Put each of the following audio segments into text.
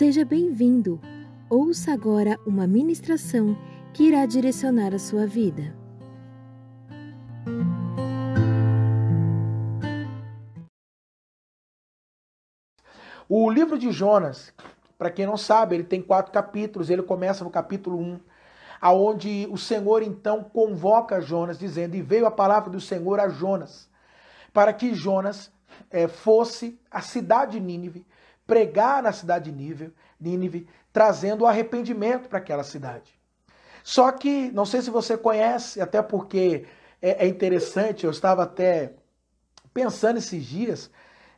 Seja bem-vindo. Ouça agora uma ministração que irá direcionar a sua vida. O livro de Jonas, para quem não sabe, ele tem quatro capítulos. Ele começa no capítulo 1, aonde o Senhor então convoca Jonas, dizendo: E veio a palavra do Senhor a Jonas, para que Jonas é, fosse à cidade de Nínive, pregar na cidade de Nínive, trazendo arrependimento para aquela cidade. Só que, não sei se você conhece, até porque é, é interessante, eu estava até pensando esses dias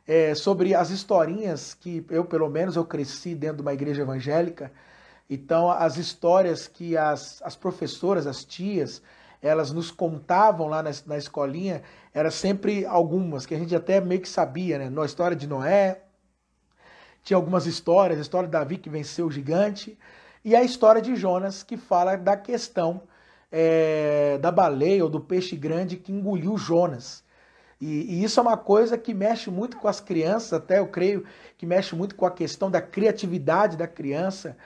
é, sobre as historinhas que eu, pelo menos, eu cresci dentro de uma igreja evangélica. Então, as histórias que as, as professoras, as tias, elas nos contavam lá na, na escolinha, era sempre algumas, que a gente até meio que sabia, né? Na história de Noé, tinha algumas histórias, a história de Davi que venceu o gigante, e a história de Jonas, que fala da questão é, da baleia ou do peixe grande que engoliu Jonas. E, e, isso é uma coisa que mexe muito com as crianças, até eu creio que mexe muito com a questão da criatividade da criança.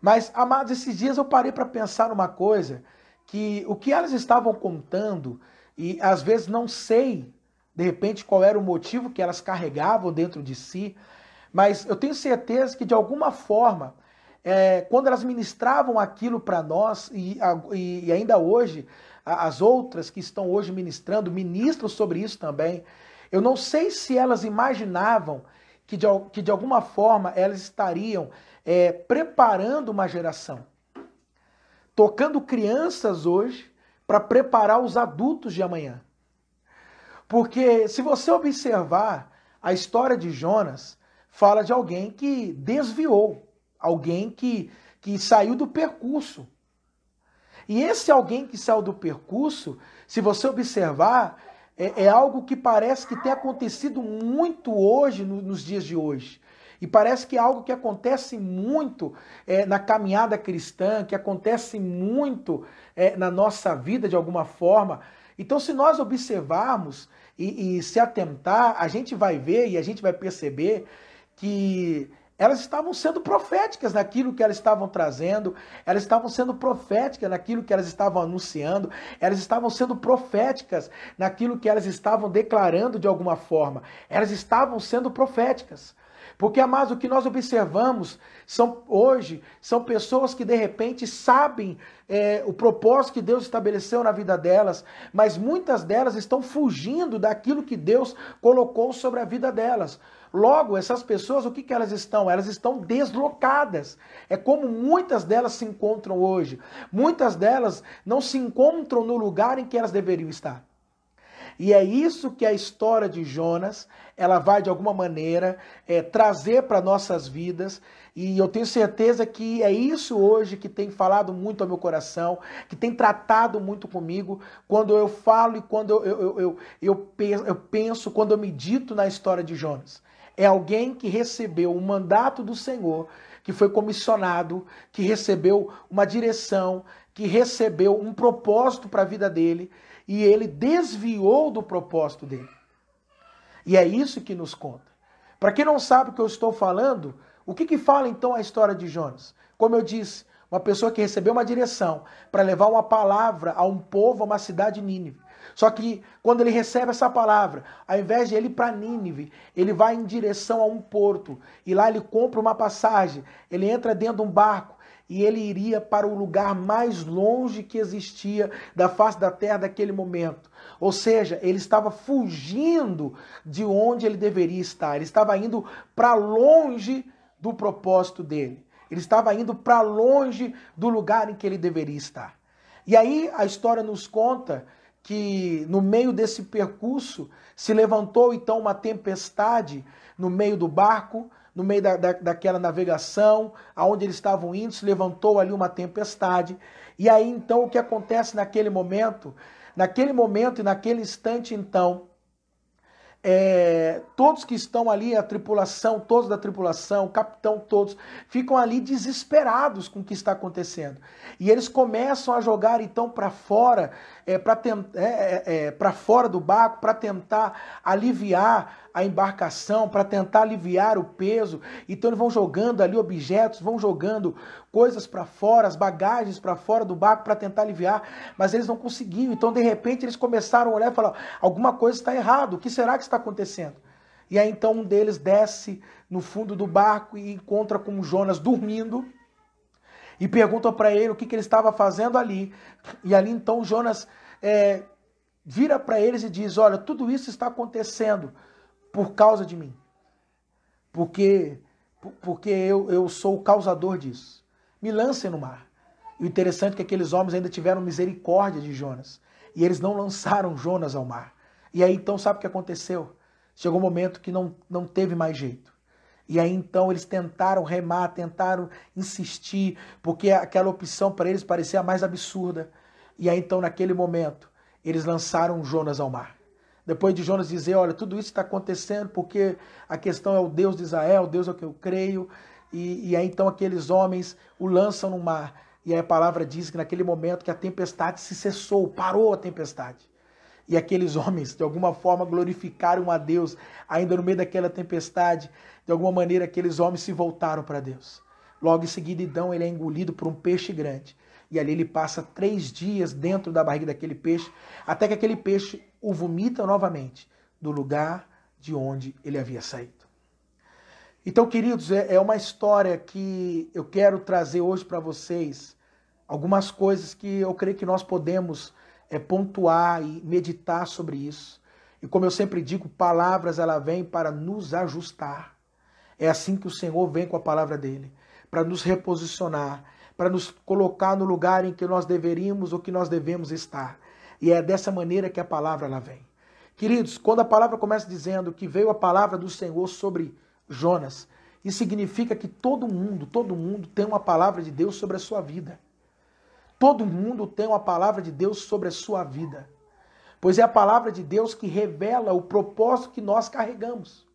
Mas, amados, esses dias eu parei para pensar numa coisa, que o que elas estavam contando, e às vezes não sei, de repente, qual era o motivo que elas carregavam dentro de si, mas eu tenho certeza que, de alguma forma, é, quando elas ministravam aquilo para nós, e, e, ainda hoje, as outras que estão hoje ministrando, ministram sobre isso também, eu não sei se elas imaginavam que, de, que de alguma forma, elas estariam é, preparando uma geração, tocando crianças hoje para preparar os adultos de amanhã. Porque se você observar a história de Jonas, fala de alguém que desviou, alguém que, que saiu do percurso. E esse alguém que saiu do percurso, se você observar, é, é algo que parece que tem acontecido muito hoje, no, nos dias de hoje. E parece que é algo que acontece muito é, na caminhada cristã, que acontece muito é, na nossa vida de alguma forma. Então, se nós observarmos e, e se atentar, a gente vai ver e a gente vai perceber que elas estavam sendo proféticas naquilo que elas estavam trazendo, elas estavam sendo proféticas naquilo que elas estavam anunciando, elas estavam sendo proféticas naquilo que elas estavam declarando de alguma forma, elas estavam sendo proféticas. Porque, amados, o que nós observamos são hoje são pessoas que de repente sabem é, o propósito que Deus estabeleceu na vida delas, mas muitas delas estão fugindo daquilo que Deus colocou sobre a vida delas. Logo, essas pessoas, o que, que elas estão? Elas estão deslocadas. É como muitas delas se encontram hoje. Muitas delas não se encontram no lugar em que elas deveriam estar. E é isso que a história de Jonas, ela vai de alguma maneira é, trazer para nossas vidas. E eu tenho certeza que é isso hoje que tem falado muito ao meu coração, que tem tratado muito comigo, quando eu falo e quando eu, eu, eu, eu, eu penso, quando eu medito na história de Jonas. É alguém que recebeu o mandato do Senhor, que foi comissionado, que recebeu uma direção, que recebeu um propósito para a vida dele e ele desviou do propósito dele. E é isso que nos conta. Para quem não sabe o que eu estou falando, o que, que fala então a história de Jonas? Como eu disse, uma pessoa que recebeu uma direção para levar uma palavra a um povo, a uma cidade Nínive. Só que quando ele recebe essa palavra, ao invés de ele ir para Nínive, ele vai em direção a um porto e lá ele compra uma passagem, ele entra dentro de um barco e ele iria para o lugar mais longe que existia da face da terra daquele momento. Ou seja, ele estava fugindo de onde ele deveria estar, ele estava indo para longe do propósito dele, ele estava indo para longe do lugar em que ele deveria estar. E aí a história nos conta que no meio desse percurso se levantou então uma tempestade no meio do barco, no meio da, da, daquela navegação, aonde eles estavam indo, se levantou ali uma tempestade. E aí então o que acontece naquele momento? Naquele momento e naquele instante, então, é, todos que estão ali, a tripulação, todos da tripulação, capitão, todos, ficam ali desesperados com o que está acontecendo. E eles começam a jogar então para fora, é, para é, é, é fora do barco, para tentar aliviar a embarcação para tentar aliviar o peso. Então eles vão jogando ali objetos, vão jogando coisas para fora, as bagagens para fora do barco para tentar aliviar, mas eles não conseguiam. Então de repente eles começaram a olhar e falar: alguma coisa está errado. O que será que está acontecendo? E aí então um deles desce no fundo do barco e encontra com Jonas dormindo e pergunta para ele o que, que, ele estava fazendo ali. E ali então Jonas é, vira para eles e diz: Olha, tudo isso está acontecendo por causa de mim. Porque, porque eu, eu sou o causador disso. Me lancem no mar. E o interessante é que aqueles homens ainda tiveram misericórdia de Jonas. E eles não lançaram Jonas ao mar. E aí então sabe o que aconteceu? Chegou um momento que não, não teve mais jeito. E aí então eles tentaram remar, tentaram insistir, porque aquela opção para eles parecia a mais absurda. E aí então naquele momento eles lançaram Jonas ao mar. Depois de Jonas dizer, olha, tudo isso está acontecendo porque a questão é o Deus de Israel, o Deus é o que eu creio. E, e aí então aqueles homens o lançam no mar. E aí a palavra diz que naquele momento que a tempestade se cessou, parou a tempestade. E aqueles homens, de alguma forma, glorificaram a Deus, ainda no meio daquela tempestade. De alguma maneira, aqueles homens se voltaram para Deus. Logo em seguida, então, ele é engolido por um peixe grande. E ali ele passa três dias dentro da barriga daquele peixe, até que aquele peixe o vomita novamente do lugar de onde ele havia saído. Então, queridos, é, é uma história que eu quero trazer hoje para vocês algumas coisas que eu creio que nós podemos é, pontuar e meditar sobre isso. E como eu sempre digo, palavras ela vem para nos ajustar. É assim que o Senhor vem com a palavra dele, para nos reposicionar, para nos colocar no lugar em que nós deveríamos ou que nós devemos estar. E é dessa maneira que a palavra ela vem. Queridos, quando a palavra começa dizendo que veio a palavra do Senhor sobre Jonas, isso significa que todo mundo, todo mundo tem uma palavra de Deus sobre a sua vida. Todo mundo tem uma palavra de Deus sobre a sua vida. Pois é a palavra de Deus que revela o propósito que nós carregamos.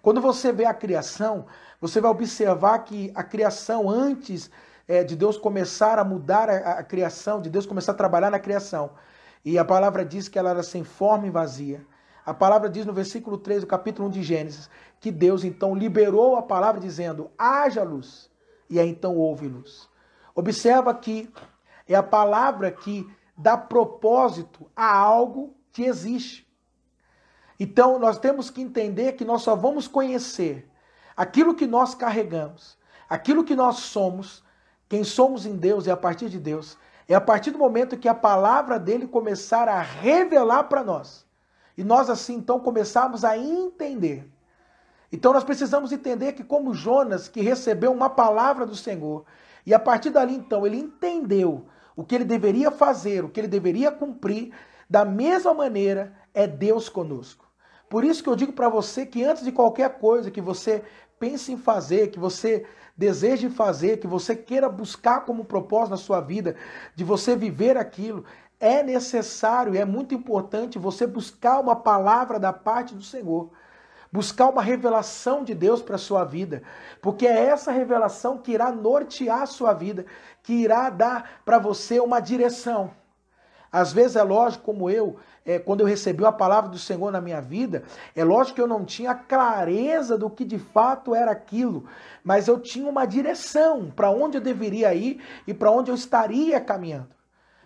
Quando você vê a criação, você vai observar que a criação antes é, de Deus começar a mudar a, a, criação, de Deus começar a trabalhar na criação. E a palavra diz que ela era sem forma e vazia. A palavra diz no versículo 3 do capítulo 1 de Gênesis que Deus então liberou a palavra dizendo: haja luz. E aí então houve luz. Observa que é a palavra que dá propósito a algo que existe. Então nós temos que entender que nós só vamos conhecer aquilo que nós carregamos, aquilo que nós somos, quem somos em Deus é a partir de Deus. É a partir do momento que a palavra dele começar a revelar para nós. E nós assim então começarmos a entender. Então nós precisamos entender que como Jonas, que recebeu uma palavra do Senhor, e a partir dali então ele entendeu o que ele deveria fazer, o que ele deveria cumprir, da mesma maneira é Deus conosco. Por isso que eu digo para você que antes de qualquer coisa que você pense em fazer, que você deseje fazer, que você queira buscar como propósito na sua vida, de você viver aquilo, é necessário, é muito importante você buscar uma palavra da parte do Senhor. Buscar uma revelação de Deus para a sua vida, porque é essa revelação que irá nortear a sua vida, que irá dar para você uma direção. Às vezes é lógico, como eu, é, quando eu recebi a palavra do Senhor na minha vida, é lógico que eu não tinha clareza do que de fato era aquilo, mas eu tinha uma direção para onde eu deveria ir e para onde eu estaria caminhando.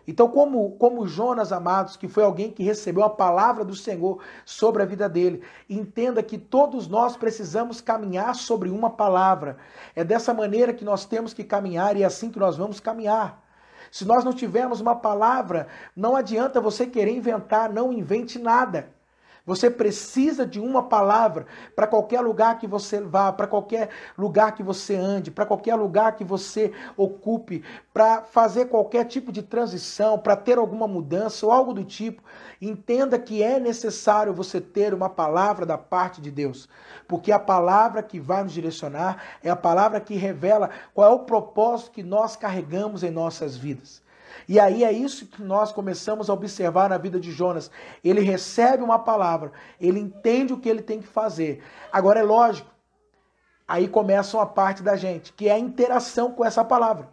Então, como, como Jonas, amados, que foi alguém que recebeu a palavra do Senhor sobre a vida dele, entenda que todos nós precisamos caminhar sobre uma palavra. É dessa maneira que nós temos que caminhar e é assim que nós vamos caminhar. Se nós não tivermos uma palavra, não adianta você querer inventar, não invente nada. Você precisa de uma palavra para qualquer lugar que você vá, para qualquer lugar que você ande, para qualquer lugar que você ocupe, para fazer qualquer tipo de transição, para ter alguma mudança ou algo do tipo. Entenda que é necessário você ter uma palavra da parte de Deus, porque a palavra que vai nos direcionar é a palavra que revela qual é o propósito que nós carregamos em nossas vidas. E aí é isso que nós começamos a observar na vida de Jonas. Ele recebe uma palavra, ele entende o que ele tem que fazer. Agora é lógico, aí começa uma parte da gente, que é a interação com essa palavra.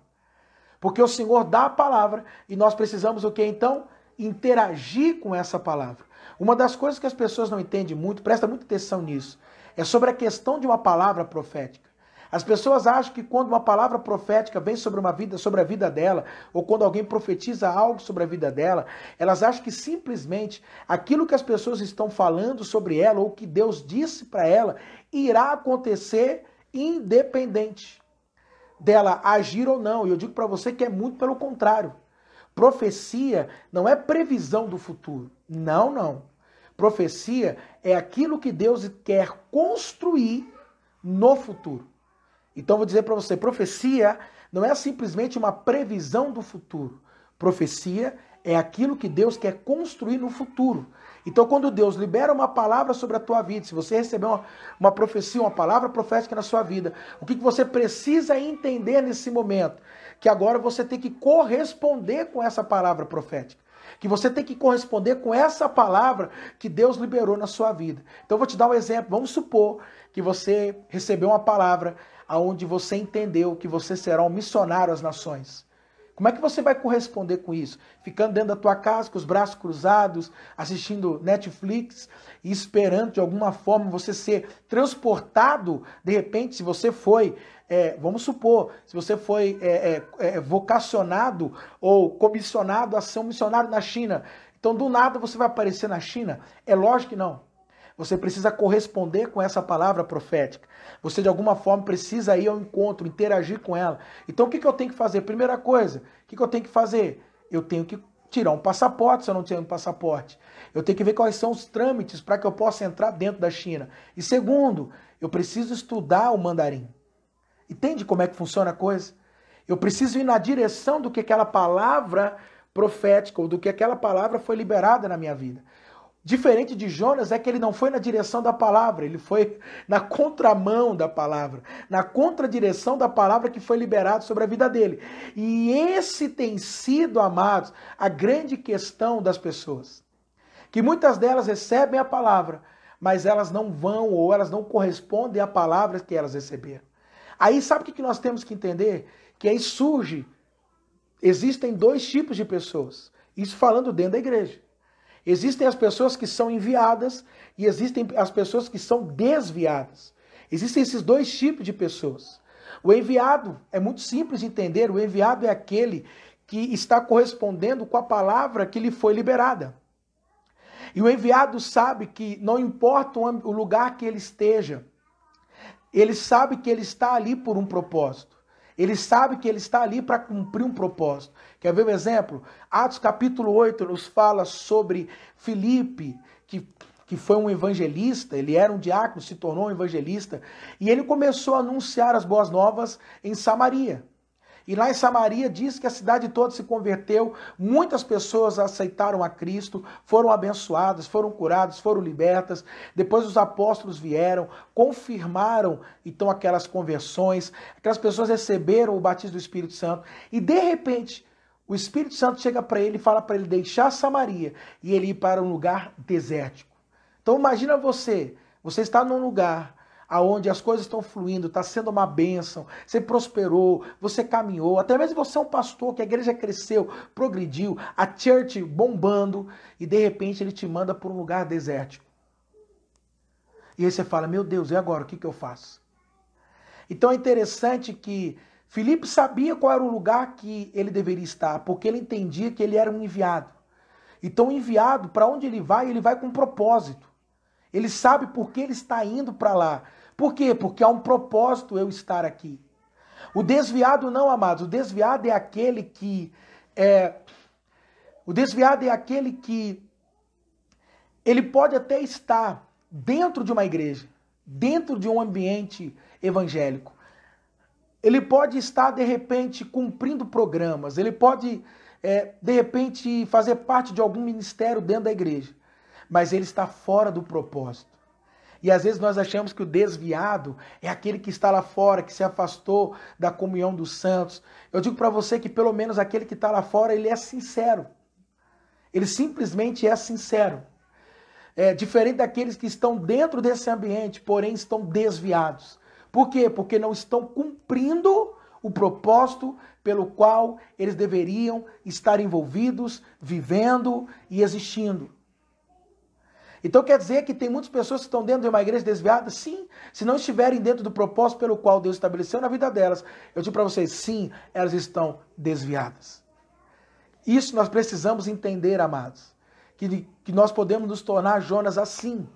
Porque o Senhor dá a palavra e nós precisamos o que então? interagir com essa palavra. Uma das coisas que as pessoas não entendem muito, presta muita atenção nisso, é sobre a questão de uma palavra profética. As pessoas acham que quando uma palavra profética vem sobre uma vida, sobre a vida dela, ou quando alguém profetiza algo sobre a vida dela, elas acham que simplesmente aquilo que as pessoas estão falando sobre ela ou que Deus disse para ela irá acontecer independente dela agir ou não. E eu digo para você que é muito pelo contrário. Profecia não é previsão do futuro. Não, não. Profecia é aquilo que Deus quer construir no futuro. Então vou dizer para você, profecia não é simplesmente uma previsão do futuro. Profecia é aquilo que Deus quer construir no futuro. Então, quando Deus libera uma palavra sobre a tua vida, se você receber uma, uma profecia, uma palavra profética na sua vida, o que, que você precisa entender nesse momento? Que agora você tem que corresponder com essa palavra profética. Que você tem que corresponder com essa palavra que Deus liberou na sua vida. Então, eu vou te dar um exemplo. Vamos supor que você recebeu uma palavra aonde você entendeu que você será um missionário às nações. Como é que você vai corresponder com isso? Ficando dentro da tua casa com os braços cruzados, assistindo Netflix e esperando de alguma forma você ser transportado, de repente, se você foi, é, vamos supor, se você foi é, é, é vocacionado ou comissionado a ser um missionário na China, então do nada você vai aparecer na China? É lógico que não. Você precisa corresponder com essa palavra profética. Você, de alguma forma, precisa ir ao encontro, interagir com ela. Então, o que, eu tenho que fazer? Primeira coisa, o que, que eu tenho que fazer? Eu tenho que tirar um passaporte se eu não tenho um passaporte. Eu tenho que ver quais são os trâmites para que eu possa entrar dentro da China. E segundo, eu preciso estudar o mandarim. Entende como é que funciona a coisa? Eu preciso ir na direção do que aquela palavra profética ou do que aquela palavra foi liberada na minha vida. Diferente de Jonas é que ele não foi na direção da palavra, ele foi na contramão da palavra, na contradireção da palavra que foi liberada sobre a vida dele. E esse tem sido, amados, a grande questão das pessoas. Que muitas delas recebem a palavra, mas elas não vão ou elas não correspondem à palavra que elas receberam. Aí sabe o que nós temos que entender? Que aí surge, existem dois tipos de pessoas. Isso falando dentro da igreja. Existem as pessoas que são enviadas e existem as pessoas que são desviadas. Existem esses dois tipos de pessoas. O enviado é muito simples de entender. O enviado é aquele que está correspondendo com a palavra que lhe foi liberada. E o enviado sabe que não importa o lugar que ele esteja, ele sabe que ele está ali por um propósito. Ele sabe que ele está ali para cumprir um propósito. Quer ver um exemplo? Atos capítulo 8 nos fala sobre Filipe, que, que foi um evangelista, ele era um diácono, se tornou um evangelista, e ele começou a anunciar as boas novas em Samaria. E lá em Samaria diz que a cidade toda se converteu, muitas pessoas aceitaram a Cristo, foram abençoadas, foram curadas, foram libertas. Depois os apóstolos vieram, confirmaram então aquelas conversões, aquelas pessoas receberam o batismo do Espírito Santo e de repente o Espírito Santo chega para ele e fala para ele deixar Samaria e ele ir para um lugar desértico. Então imagina você, você está num lugar aonde as coisas estão fluindo, está sendo uma bênção, você prosperou, você caminhou, até mesmo você é um pastor, que a igreja cresceu, progrediu, a church bombando, e de repente ele te manda para um lugar desértico. E aí você fala, meu Deus, e agora, o que, que eu faço? Então é interessante que Filipe sabia qual era o lugar que ele deveria estar, porque ele entendia que ele era um enviado. Então, enviado, para onde ele vai, ele vai com propósito. Ele sabe por que ele está indo para lá. Por quê? Porque há um propósito eu estar aqui. O desviado não, amados, o desviado é aquele que é o desviado é aquele que ele pode até estar dentro de uma igreja, dentro de um ambiente evangélico. Ele pode estar, de repente, cumprindo programas, ele pode, é, de repente, fazer parte de algum ministério dentro da igreja, mas ele está fora do propósito. E às vezes nós achamos que o desviado é aquele que está lá fora, que se afastou da comunhão dos santos. Eu digo para você que pelo menos aquele que está lá fora, ele é sincero. Ele simplesmente é sincero. É diferente daqueles que estão dentro desse ambiente, porém estão desviados. Por quê? Porque não estão cumprindo o propósito pelo qual eles deveriam estar envolvidos, vivendo e existindo. Então quer dizer que tem muitas pessoas que estão dentro de uma igreja desviada? Sim. Se não estiverem dentro do propósito pelo qual Deus estabeleceu na vida delas, eu digo para vocês, sim, elas estão desviadas. Isso nós precisamos entender, amados. Que, que nós podemos nos tornar Jonas assim.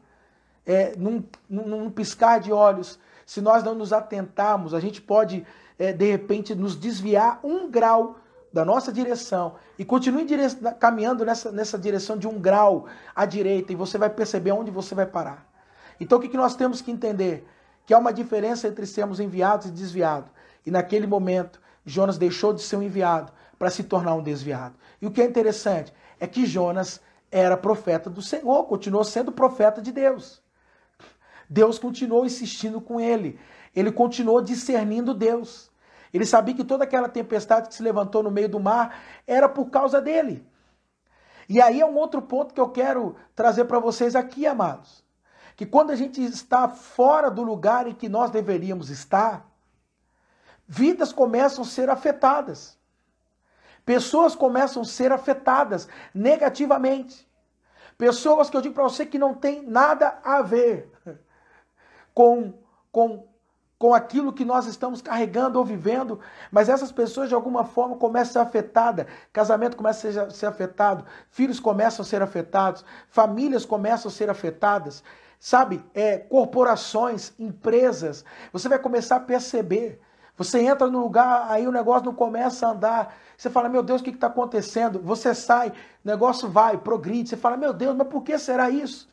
É, num, num, piscar de olhos. Se nós não nos atentarmos, a gente pode, é, de repente, nos desviar um grau da nossa direção e continue dire... caminhando nessa, nessa direção de um grau à direita e você vai perceber onde você vai parar. Então o que, que nós temos que entender? Que há uma diferença entre sermos enviados e desviados. E naquele momento, Jonas deixou de ser um enviado para se tornar um desviado. E o que é interessante é que Jonas era profeta do Senhor, continuou sendo profeta de Deus. Deus continuou insistindo com ele. Ele continuou discernindo Deus. Ele sabia que toda aquela tempestade que se levantou no meio do mar era por causa dele. E aí é um outro ponto que eu quero trazer para vocês aqui, amados. Que quando a gente está fora do lugar em que nós deveríamos estar, vidas começam a ser afetadas. Pessoas começam a ser afetadas negativamente. Pessoas que eu digo para você que não tem nada a ver com, com com aquilo que nós estamos carregando ou vivendo, mas essas pessoas de alguma forma começam a ser afetadas, casamento começa a ser afetado, filhos começam a ser afetados, famílias começam a ser afetadas, sabe? É, corporações, empresas, você vai começar a perceber. Você entra no lugar, aí o negócio não começa a andar. Você fala, meu Deus, o que está acontecendo? Você sai, o negócio vai, progride. Você fala, meu Deus, mas por que será isso?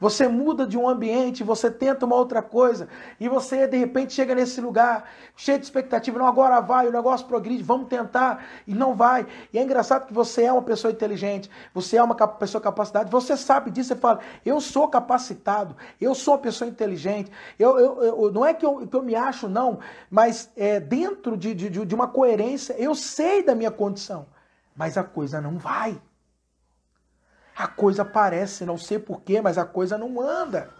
Você muda de um ambiente, você tenta uma outra coisa, e você de repente chega nesse lugar cheio de expectativa. Não, agora vai, o negócio progride, vamos tentar, e não vai. E é engraçado que você é uma pessoa inteligente, você é uma pessoa capacidade, você sabe disso, você fala, eu sou capacitado, eu sou uma pessoa inteligente. Eu, eu, eu não é que eu, que eu me acho, não, mas é, dentro de, de, de uma coerência, eu sei da minha condição, mas a coisa não vai a coisa parece, não sei porquê, mas a coisa não anda.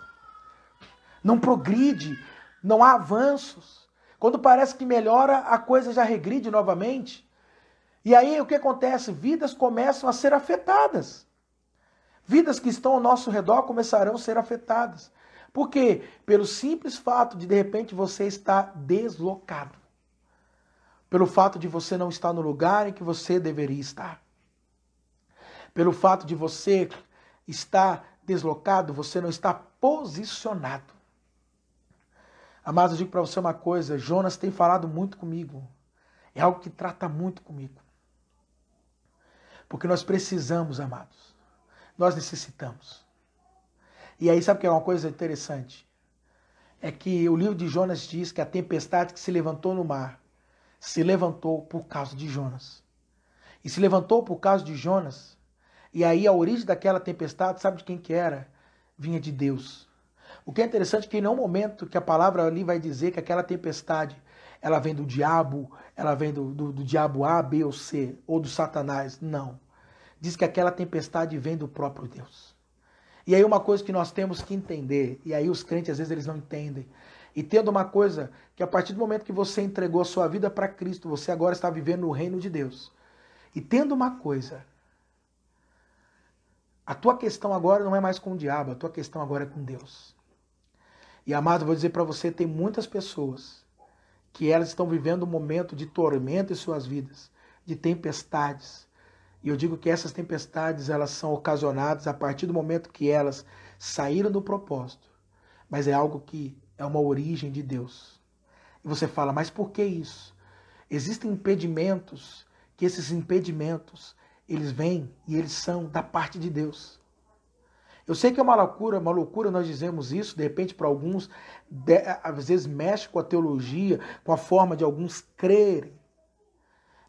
Não progride, não há avanços. Quando parece que melhora, a coisa já regride novamente. E aí o que acontece? Vidas começam a ser afetadas. Vidas que estão ao nosso redor começarão a ser afetadas. Por quê? Pelo simples fato de de repente você estar deslocado. Pelo fato de você não estar no lugar em que você deveria estar pelo fato de você estar deslocado, você não está posicionado. Amados, eu digo para você uma coisa: Jonas tem falado muito comigo. É algo que trata muito comigo. Porque nós precisamos, amados. Nós necessitamos. E aí, sabe que é uma coisa interessante? É que o livro de Jonas diz que a tempestade que se levantou no mar se levantou por causa de Jonas. E se levantou por causa de Jonas e aí a origem daquela tempestade, sabe de quem que era? Vinha de Deus. O que é interessante é que em nenhum momento que a palavra ali vai dizer que aquela tempestade ela vem do diabo, ela vem do, do, do diabo A, B ou C, ou do Satanás. Não. Diz que aquela tempestade vem do próprio Deus. E aí uma coisa que nós temos que entender, e aí os crentes às vezes eles não entendem, e tendo uma coisa que a partir do momento que você entregou a sua vida para Cristo, você agora está vivendo no reino de Deus. E tendo uma coisa, a tua questão agora não é mais com o diabo, a tua questão agora é com Deus. E amado, vou dizer para você, tem muitas pessoas que elas estão vivendo um momento de tormento em suas vidas, de tempestades. E eu digo que essas tempestades, elas são ocasionadas a partir do momento que elas saíram do propósito. Mas é algo que é uma origem de Deus. E você fala, mas por que isso? Existem impedimentos, que esses impedimentos eles vêm e eles são da parte de Deus. Eu sei que é uma loucura, uma loucura nós dizemos isso, de repente para alguns, de, às vezes mexe com a teologia, com a forma de alguns crerem.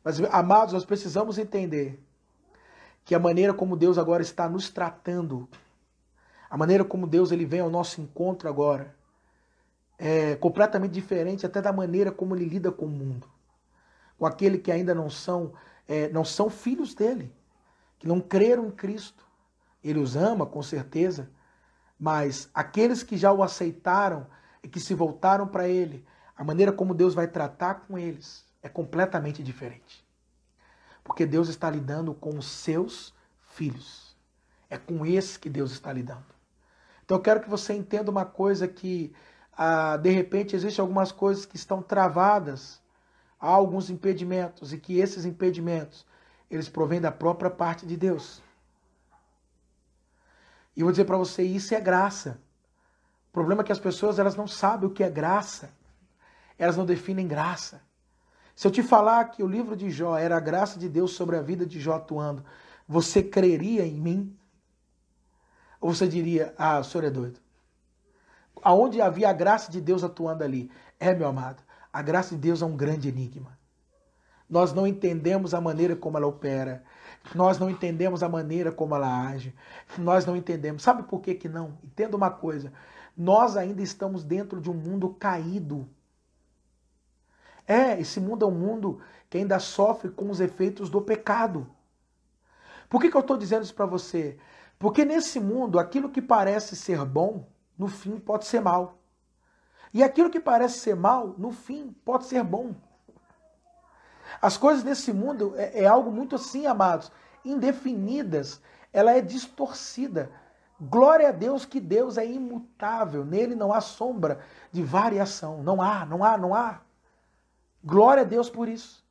Mas, amados, nós precisamos entender que a maneira como Deus agora está nos tratando, a maneira como Deus ele vem ao nosso encontro agora, é completamente diferente até da maneira como ele lida com o mundo, com aquele que ainda não são é, não são filhos dele, que não creram em Cristo. Ele os ama, com certeza, mas aqueles que já o aceitaram e que se voltaram para ele, a maneira como Deus vai tratar com eles é completamente diferente. Porque Deus está lidando com os seus filhos. É com esses que Deus está lidando. Então eu quero que você entenda uma coisa que ah, de repente existem algumas coisas que estão travadas, há alguns impedimentos e que esses impedimentos eles provêm da própria parte de Deus. E eu vou dizer para você, isso é graça. O problema é que as pessoas elas não sabem o que é graça. Elas não definem graça. Se eu te falar que o livro de Jó era a graça de Deus sobre a vida de Jó atuando, você creria em mim? Ou você diria, ah, o senhor é doido? Aonde havia a graça de Deus atuando ali? É, meu amado, a graça de Deus é um grande enigma. Nós não entendemos a maneira como ela opera. Nós não entendemos a maneira como ela age. Nós não entendemos. Sabe por que, que não? Entenda uma coisa. Nós ainda estamos dentro de um mundo caído. É, esse mundo é um mundo que ainda sofre com os efeitos do pecado. Por que, que eu estou dizendo isso para você? Porque nesse mundo, aquilo que parece ser bom, no fim pode ser mal. E aquilo que parece ser mal, no fim pode ser bom. As coisas nesse mundo é, é algo muito assim, amados, indefinidas. Ela é distorcida. Glória a Deus que Deus é imutável, nele não há sombra de variação. Não há, não há, não há. Glória a Deus por isso.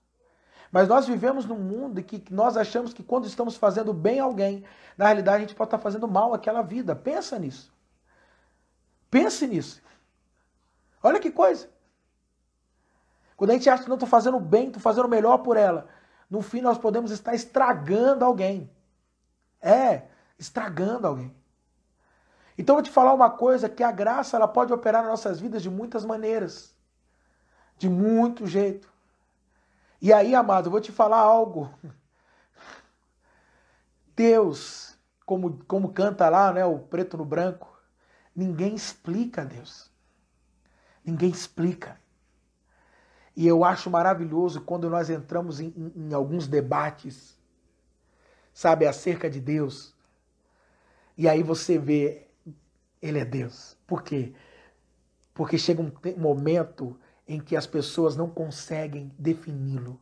Mas nós vivemos num mundo que nós achamos que quando estamos fazendo bem a alguém, na realidade a gente pode estar fazendo mal àquela vida. Pensa nisso. Pense nisso. Olha que coisa. Quando a gente acha que não estou fazendo bem, estou fazendo melhor por ela, no fim nós podemos estar estragando alguém. É, estragando alguém. Então eu vou te falar uma coisa, que a graça ela pode operar nas nossas vidas de muitas maneiras de muito jeito. E aí, amado, eu vou te falar algo. Deus, como, como canta lá, né, o preto no branco, ninguém explica Deus. Ninguém explica. E eu acho maravilhoso quando nós entramos em, em, em alguns debates, sabe, acerca de Deus. E aí você vê, ele é Deus. Por quê? Porque chega um momento em que as pessoas não conseguem defini-lo.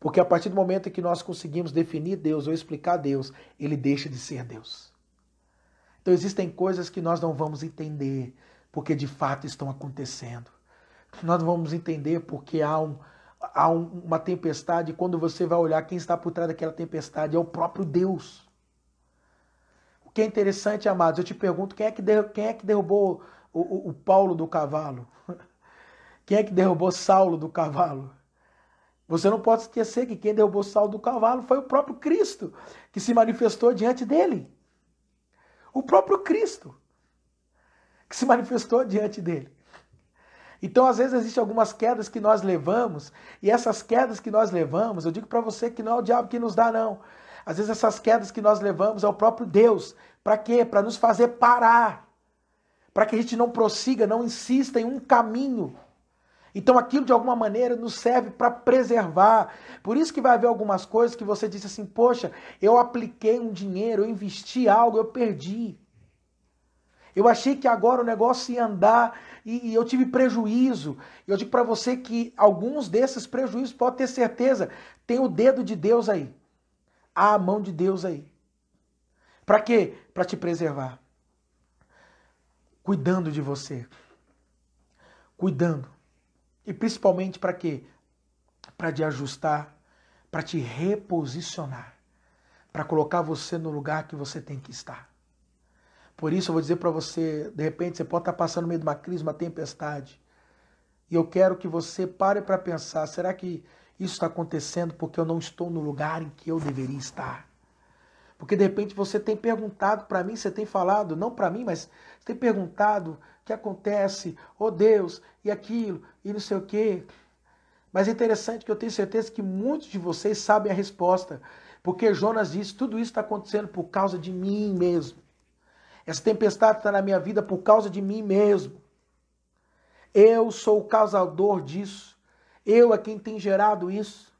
Porque a partir do momento em que nós conseguimos definir Deus ou explicar Deus, ele deixa de ser Deus. Então existem coisas que nós não vamos entender porque de fato estão acontecendo. Nós vamos entender porque há, um, há um, uma tempestade quando você vai olhar quem está por trás daquela tempestade é o próprio Deus. O que é interessante, amados, eu te pergunto, quem é que, quem é que derrubou o, o, o Paulo do cavalo? Quem é que derrubou Saulo do cavalo? Você não pode esquecer que quem derrubou Saulo do cavalo foi o próprio Cristo, que se manifestou diante dele. O próprio Cristo, que se manifestou diante dele. Então, às vezes, existem algumas quedas que nós levamos, e essas quedas que nós levamos, eu digo para você que não é o diabo que nos dá, não. Às vezes, essas quedas que nós levamos é o próprio Deus. Para quê? Para nos fazer parar. Para que a gente não prossiga, não insista em um caminho então aquilo de alguma maneira nos serve para preservar. Por isso que vai haver algumas coisas que você disse assim: "Poxa, eu apliquei um dinheiro, eu investi algo, eu perdi. Eu achei que agora o negócio ia andar e, e eu tive prejuízo. Eu digo para você que alguns desses prejuízos, pode ter certeza, tem o dedo de Deus aí. Há a mão de Deus aí. Para quê? Para te preservar. Cuidando de você. Cuidando e principalmente para quê? Para te ajustar, para te reposicionar, para colocar você no lugar que você tem que estar. Por isso eu vou dizer para você, de repente você pode estar passando no meio de uma crise, uma tempestade. E eu quero que você pare para pensar, será que isso está acontecendo porque eu não estou no lugar em que eu deveria estar? Porque de repente você tem perguntado para mim, você tem falado, não para mim, mas você tem perguntado, que acontece, oh Deus, e aquilo, e não sei o quê. Mas é interessante que eu tenho certeza que muitos de vocês sabem a resposta, porque Jonas disse: tudo isso está acontecendo por causa de mim mesmo. Essa tempestade está na minha vida por causa de mim mesmo. Eu sou o causador disso. Eu é quem tem gerado isso.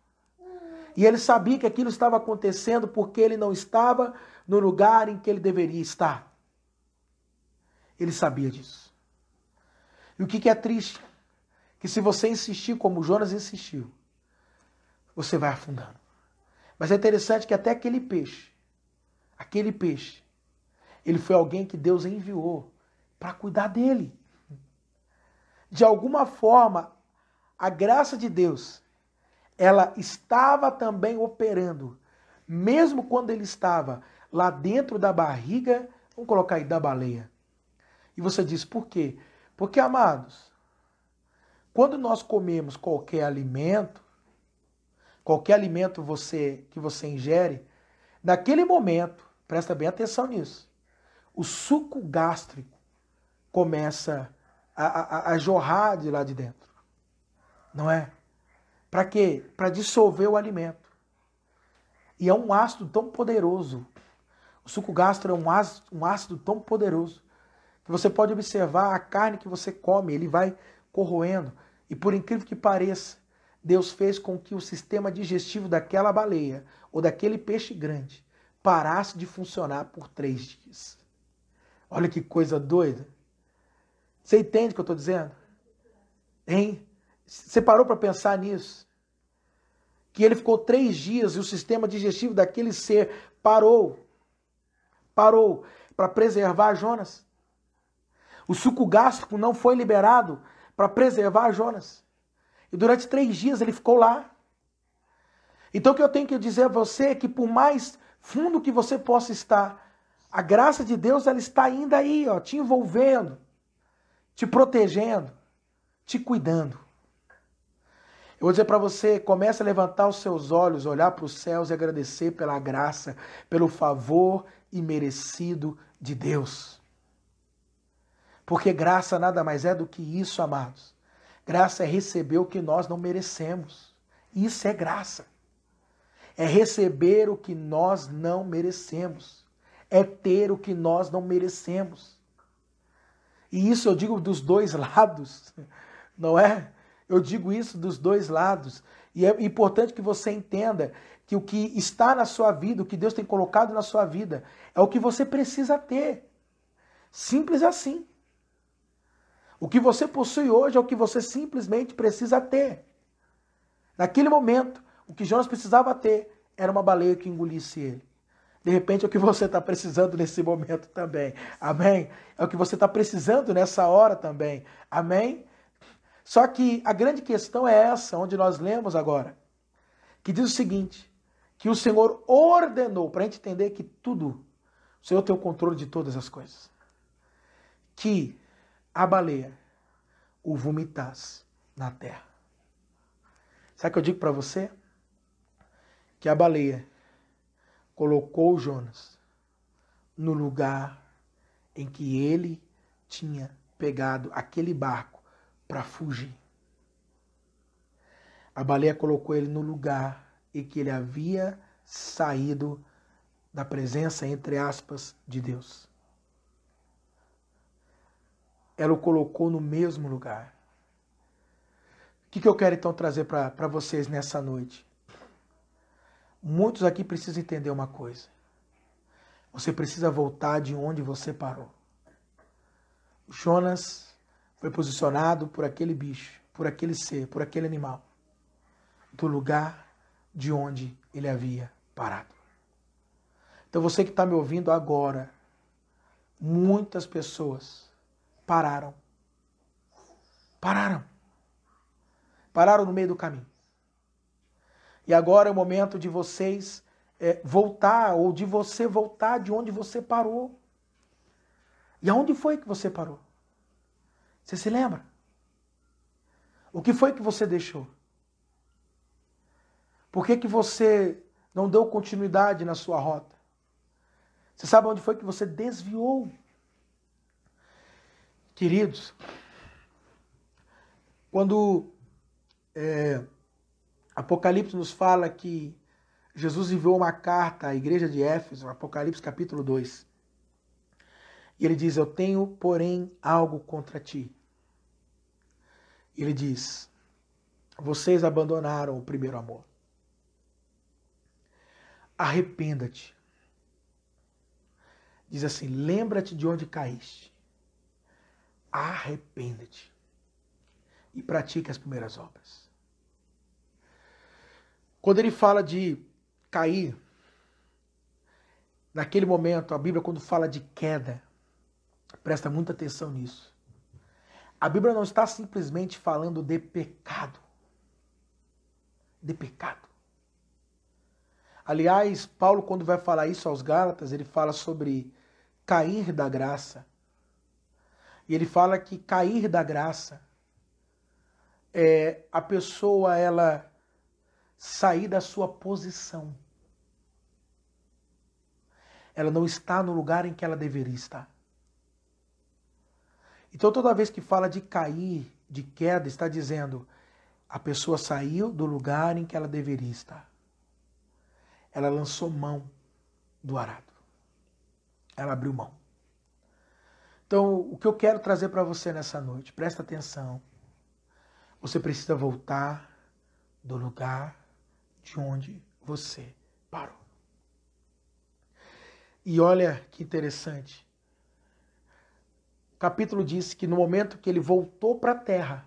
E ele sabia que aquilo estava acontecendo porque ele não estava no lugar em que ele deveria estar. Ele sabia disso. E o que, é triste? que se você insistir como Jonas insistiu, você vai afundando. Mas é interessante que até aquele peixe, aquele peixe, ele foi alguém que Deus enviou para cuidar dele. De alguma forma, a graça de Deus, ela estava também operando, mesmo quando ele estava lá dentro da barriga, vamos colocar aí, da baleia. E você diz, por quê? Porque, amados, quando nós comemos qualquer alimento, qualquer alimento você que você ingere, naquele momento, presta bem atenção nisso, o suco gástrico começa a, a, a jorrar de lá de dentro. Não é? Para quê? Para dissolver o alimento. E é um ácido tão poderoso. O suco gastro é um ácido, um ácido tão poderoso que você pode observar a carne que você come, ele vai corroendo. E por incrível que pareça, Deus fez com que o sistema digestivo daquela baleia ou daquele peixe grande parasse de funcionar por três dias. Olha que coisa doida. Você entende o que eu estou dizendo? Hein? Você parou para pensar nisso? Que ele ficou três dias e o sistema digestivo daquele ser parou. Parou para preservar Jonas. O suco gástrico não foi liberado para preservar Jonas. E durante três dias ele ficou lá. Então o que eu tenho que dizer a você é que por mais fundo que você possa estar, a graça de Deus ela está ainda aí, ó, te envolvendo, te protegendo, te cuidando. Eu vou dizer para você, comece a levantar os seus olhos, olhar para os céus e agradecer pela graça, pelo favor imerecido de Deus. Porque graça nada mais é do que isso, amados. Graça é receber o que nós não merecemos. Isso é graça. É receber o que nós não merecemos. É ter o que nós não merecemos. E isso eu digo dos dois lados, não é? Eu digo isso dos dois lados. E é importante que você entenda que o que está na sua vida, o que Deus tem colocado na sua vida, é o que você precisa ter. Simples assim. O que você possui hoje é o que você simplesmente precisa ter. Naquele momento, o que Jonas precisava ter era uma baleia que engolisse ele. De repente é o que você está precisando nesse momento também. Amém? É o que você está precisando nessa hora também. Amém? Só que a grande questão é essa, onde nós lemos agora, que diz o seguinte: que o Senhor ordenou, para a gente entender que tudo, o Senhor tem o controle de todas as coisas, que a baleia o vomitasse na terra. Sabe o que eu digo para você? Que a baleia colocou Jonas no lugar em que ele tinha pegado aquele barco para fugir. A baleia colocou ele no lugar em que ele havia saído da presença, entre aspas, de Deus. Ela o colocou no mesmo lugar. O que, que eu quero então trazer para vocês nessa noite? Muitos aqui precisam entender uma coisa. Você precisa voltar de onde você parou. Jonas foi posicionado por aquele bicho, por aquele ser, por aquele animal, do lugar de onde ele havia parado. Então você que está me ouvindo agora, muitas pessoas pararam. Pararam. Pararam no meio do caminho. E agora é o momento de vocês é, voltar, ou de você voltar de onde você parou. E aonde foi que você parou? Você se lembra? O que foi que você deixou? Por que, que você não deu continuidade na sua rota? Você sabe onde foi que você desviou? Queridos, quando é, Apocalipse nos fala que Jesus enviou uma carta à igreja de Éfeso, Apocalipse capítulo 2. E ele diz: Eu tenho, porém, algo contra ti. Ele diz: Vocês abandonaram o primeiro amor. Arrependa-te. Diz assim: Lembra-te de onde caíste. Arrependa-te. e pratique as primeiras obras. Quando ele fala de cair, naquele momento, a Bíblia, quando fala de queda, presta muita atenção nisso. A Bíblia não está simplesmente falando de pecado. De pecado. Aliás, Paulo, quando vai falar isso aos Gálatas, ele fala sobre cair da graça. E ele fala que cair da graça é a pessoa ela sair da sua posição. Ela não está no lugar em que ela deveria estar. Então, toda vez que fala de cair, de queda, está dizendo a pessoa saiu do lugar em que ela deveria estar. Ela lançou mão do arado. Ela abriu mão. Então, o que eu quero trazer para você nessa noite, presta atenção. Você precisa voltar do lugar de onde você parou. E olha que interessante. O capítulo diz que no momento que ele voltou para a terra,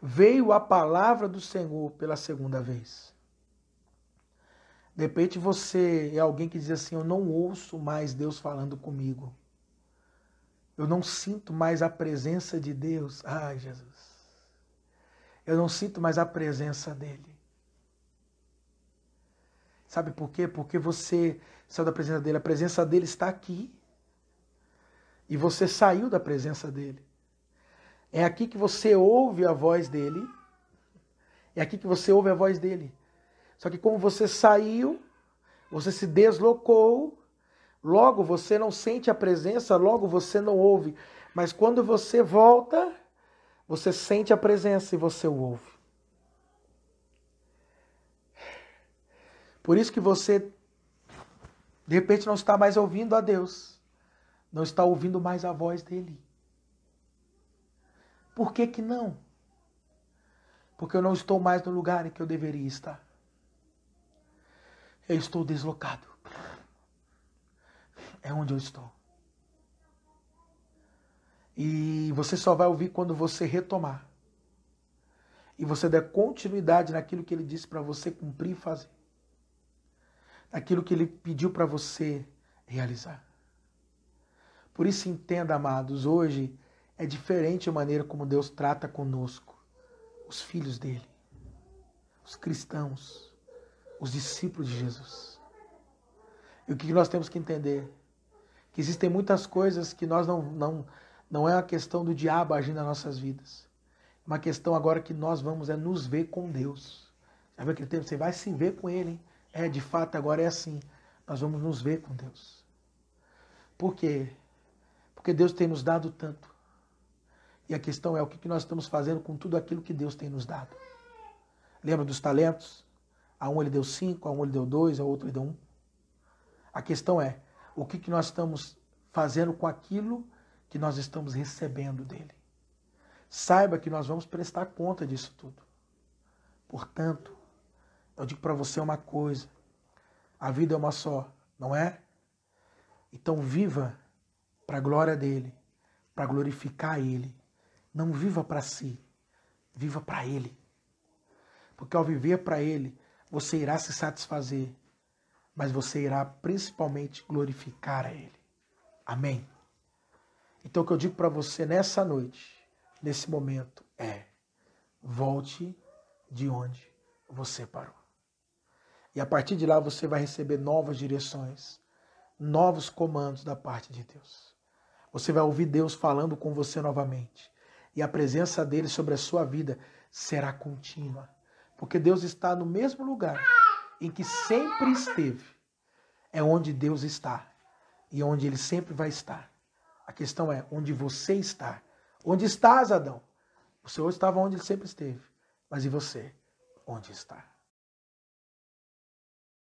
veio a palavra do Senhor pela segunda vez. De repente você é alguém que diz assim: Eu não ouço mais Deus falando comigo. Eu não sinto mais a presença de Deus. Ai, Jesus. Eu não sinto mais a presença dele. Sabe por quê? Porque você saiu da presença dele. A presença dele está aqui. E você saiu da presença dele. É aqui que você ouve a voz dele. É aqui que você ouve a voz dele. Só que como você saiu, você se deslocou, Logo você não sente a presença, logo você não ouve. Mas quando você volta, você sente a presença e você o ouve. Por isso que você, de repente, não está mais ouvindo a Deus, não está ouvindo mais a voz dele. Por que que não? Porque eu não estou mais no lugar em que eu deveria estar. Eu estou deslocado é onde eu estou. E você só vai ouvir quando você retomar. E você der continuidade naquilo que ele disse para você cumprir e fazer. Naquilo que ele pediu para você realizar. Por isso entenda, amados, hoje é diferente a maneira como Deus trata conosco, os filhos dele, os cristãos, os discípulos de Jesus. E o que nós temos que entender? que existem muitas coisas que nós não, não, não é uma questão do diabo agir nas nossas vidas. É uma questão agora que nós vamos é nos ver com Deus. Sabe aquele tempo? Você vai se ver com Ele. Hein? É, de fato, agora é assim. Nós vamos nos ver com Deus. Por quê? Porque Deus tem nos dado tanto. E a questão é o que nós estamos fazendo com tudo aquilo que Deus tem nos dado. Lembra dos talentos? A um ele deu cinco, a um ele deu dois, a outro ele deu um. A questão é, o que, nós estamos fazendo com aquilo que nós estamos recebendo dele. Saiba que nós vamos prestar conta disso tudo. Portanto, eu digo para você uma coisa: a vida é uma só, não é? Então viva para a glória dele, para glorificar ele. Não viva para si, viva para ele. Porque ao viver para ele, você irá se satisfazer mas você irá principalmente glorificar a Ele. Amém? Então, o que eu digo para você nessa noite, nesse momento, é: volte de onde você parou. E a partir de lá você vai receber novas direções, novos comandos da parte de Deus. Você vai ouvir Deus falando com você novamente. E a presença dele sobre a sua vida será contínua. Porque Deus está no mesmo lugar em que sempre esteve, é onde Deus está e onde Ele sempre vai estar. A questão é onde você está. Onde estás, Adão? O Senhor estava onde ele sempre esteve. Mas e você? Onde está?